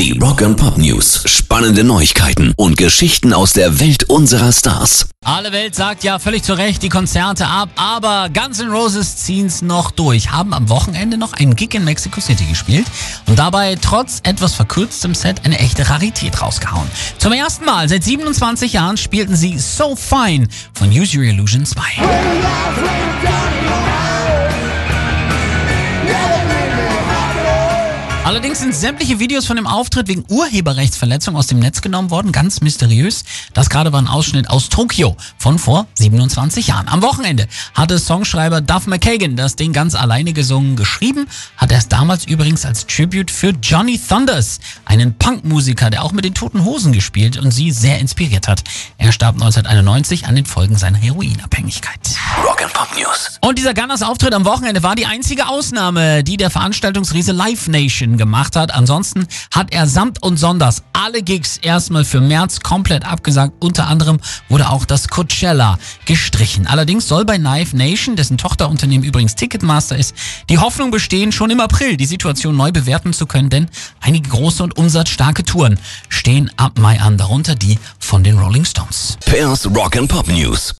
Die Rock and Pop News. Spannende Neuigkeiten und Geschichten aus der Welt unserer Stars. Alle Welt sagt ja völlig zu Recht die Konzerte ab, aber Guns N' Roses ziehen's noch durch, haben am Wochenende noch einen Gig in Mexico City gespielt und dabei trotz etwas verkürztem Set eine echte Rarität rausgehauen. Zum ersten Mal seit 27 Jahren spielten sie So Fine von Use Your Illusion 2. Allerdings sind sämtliche Videos von dem Auftritt wegen Urheberrechtsverletzung aus dem Netz genommen worden, ganz mysteriös. Das gerade war ein Ausschnitt aus Tokio von vor 27 Jahren. Am Wochenende hatte Songschreiber Duff McKagan das Ding ganz alleine gesungen, geschrieben, hat er es damals übrigens als Tribute für Johnny Thunders, einen Punkmusiker, der auch mit den Toten Hosen gespielt und sie sehr inspiriert hat. Er starb 1991 an den Folgen seiner Heroinabhängigkeit. Rock and Pop News. Und dieser Gunners Auftritt am Wochenende war die einzige Ausnahme, die der Veranstaltungsriese Live Nation gemacht hat. Ansonsten hat er samt und sonders alle Gigs erstmal für März komplett abgesagt. Unter anderem wurde auch das Coachella gestrichen. Allerdings soll bei Live Nation, dessen Tochterunternehmen übrigens Ticketmaster ist, die Hoffnung bestehen, schon im April die Situation neu bewerten zu können, denn einige große und umsatzstarke Touren stehen ab Mai an, darunter die von den Rolling Stones. Pairs Rock and Pop News.